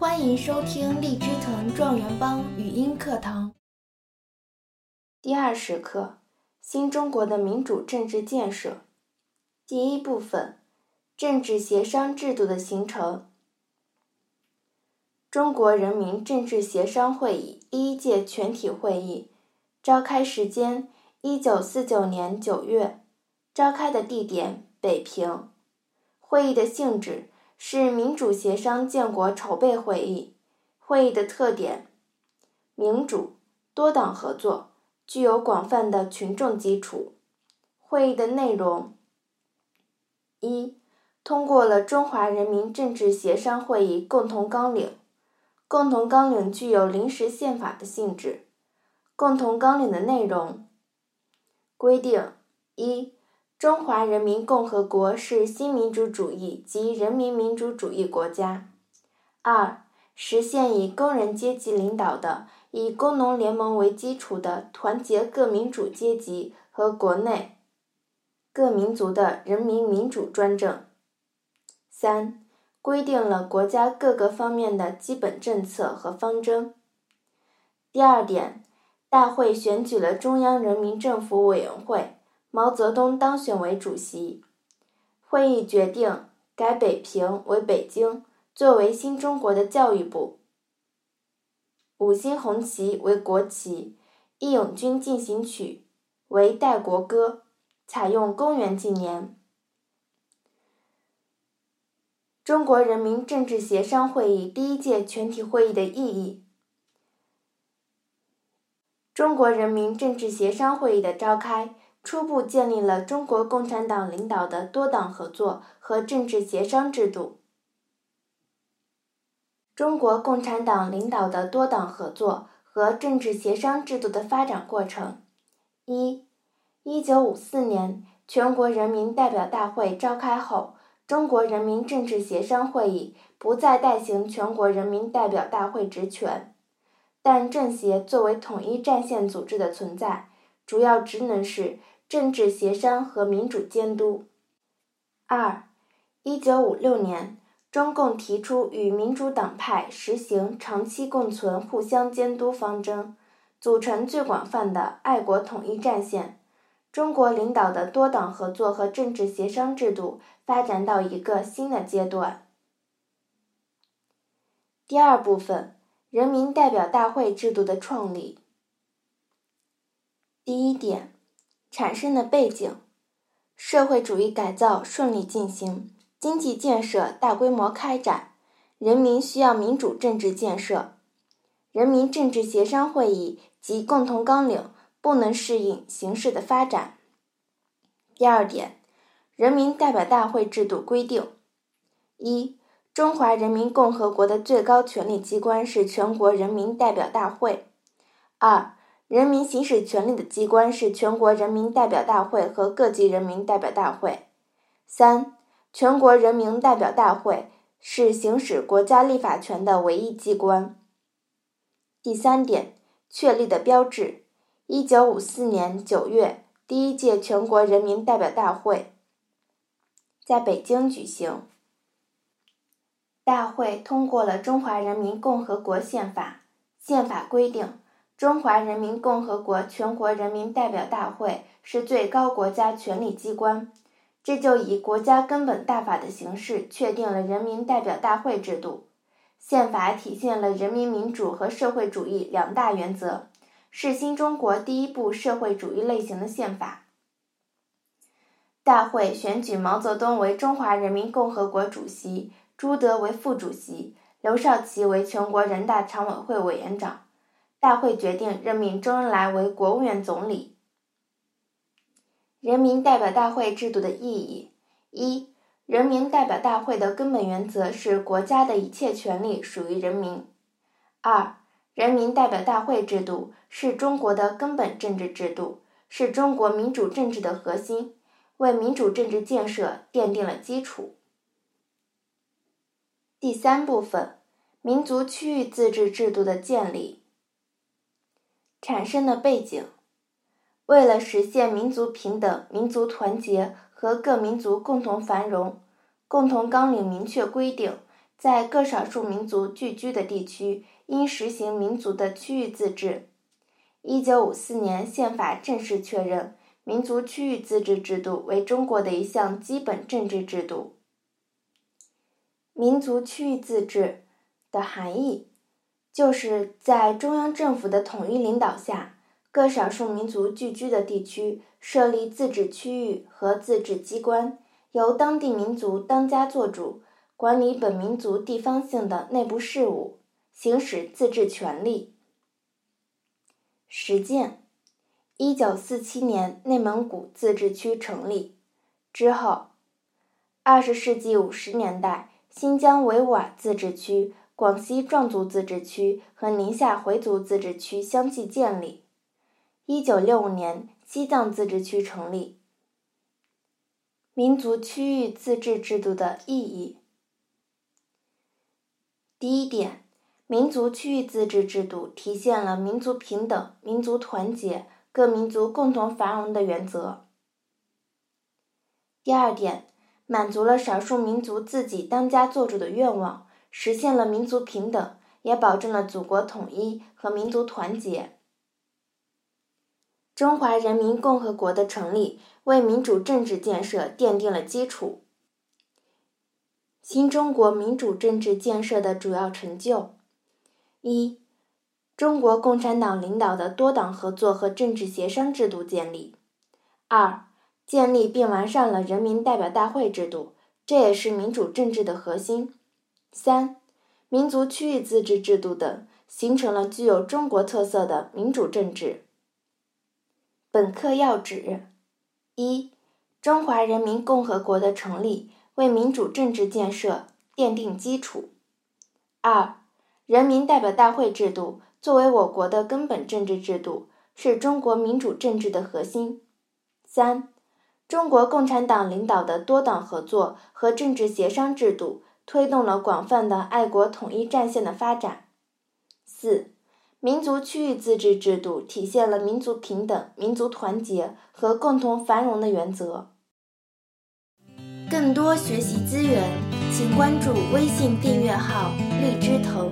欢迎收听荔枝藤状元帮语音课堂。第二十课：新中国的民主政治建设。第一部分：政治协商制度的形成。中国人民政治协商会议第一届全体会议，召开时间：一九四九年九月，召开的地点：北平。会议的性质。是民主协商建国筹备会议。会议的特点：民主、多党合作，具有广泛的群众基础。会议的内容：一、通过了《中华人民政治协商会议共同纲领》。共同纲领具有临时宪法的性质。共同纲领的内容规定：一、中华人民共和国是新民主主义及人民民主主义国家。二、实现以工人阶级领导的、以工农联盟为基础的团结各民主阶级和国内各民族的人民民主专政。三、规定了国家各个方面的基本政策和方针。第二点，大会选举了中央人民政府委员会。毛泽东当选为主席。会议决定改北平为北京，作为新中国的教育部。五星红旗为国旗，《义勇军进行曲》为代国歌，采用公元纪年。中国人民政治协商会议第一届全体会议的意义。中国人民政治协商会议的召开。初步建立了中国共产党领导的多党合作和政治协商制度。中国共产党领导的多党合作和政治协商制度的发展过程：一、一九五四年全国人民代表大会召开后，中国人民政治协商会议不再代行全国人民代表大会职权，但政协作为统一战线组织的存在。主要职能是政治协商和民主监督。二，一九五六年，中共提出与民主党派实行长期共存、互相监督方针，组成最广泛的爱国统一战线。中国领导的多党合作和政治协商制度发展到一个新的阶段。第二部分，人民代表大会制度的创立。第一点，产生的背景：社会主义改造顺利进行，经济建设大规模开展，人民需要民主政治建设。人民政治协商会议及共同纲领不能适应形势的发展。第二点，人民代表大会制度规定：一、中华人民共和国的最高权力机关是全国人民代表大会；二、人民行使权力的机关是全国人民代表大会和各级人民代表大会。三、全国人民代表大会是行使国家立法权的唯一机关。第三点，确立的标志：一九五四年九月，第一届全国人民代表大会在北京举行。大会通过了《中华人民共和国宪法》，宪法规定。中华人民共和国全国人民代表大会是最高国家权力机关，这就以国家根本大法的形式确定了人民代表大会制度。宪法体现了人民民主和社会主义两大原则，是新中国第一部社会主义类型的宪法。大会选举毛泽东为中华人民共和国主席，朱德为副主席，刘少奇为全国人大常委会委员长。大会决定任命周恩来为国务院总理。人民代表大会制度的意义：一、人民代表大会的根本原则是国家的一切权利属于人民；二、人民代表大会制度是中国的根本政治制度，是中国民主政治的核心，为民主政治建设奠定了基础。第三部分：民族区域自治制度的建立。产生的背景：为了实现民族平等、民族团结和各民族共同繁荣，共同纲领明确规定，在各少数民族聚居的地区，应实行民族的区域自治。一九五四年宪法正式确认民族区域自治制度为中国的一项基本政治制度。民族区域自治的含义，就是在中央政府的统一领导下，各少数民族聚居的地区设立自治区域和自治机关，由当地民族当家作主。管理本民族地方性的内部事务，行使自治权利。实践：一九四七年内蒙古自治区成立之后，二十世纪五十年代，新疆维吾尔自治区、广西壮族自治区和宁夏回族自治区相继建立。一九六五年，西藏自治区成立。民族区域自治制度的意义。第一点，民族区域自治制度体现了民族平等、民族团结、各民族共同繁荣的原则。第二点，满足了少数民族自己当家作主的愿望，实现了民族平等，也保证了祖国统一和民族团结。中华人民共和国的成立，为民主政治建设奠定了基础。新中国民主政治建设的主要成就：一、中国共产党领导的多党合作和政治协商制度建立；二、建立并完善了人民代表大会制度，这也是民主政治的核心；三、民族区域自治制度等，形成了具有中国特色的民主政治。本课要旨：一、中华人民共和国的成立。为民主政治建设奠定基础。二、人民代表大会制度作为我国的根本政治制度，是中国民主政治的核心。三、中国共产党领导的多党合作和政治协商制度，推动了广泛的爱国统一战线的发展。四、民族区域自治制度体现了民族平等、民族团结和共同繁荣的原则。更多学习资源，请关注微信订阅号“荔枝藤”。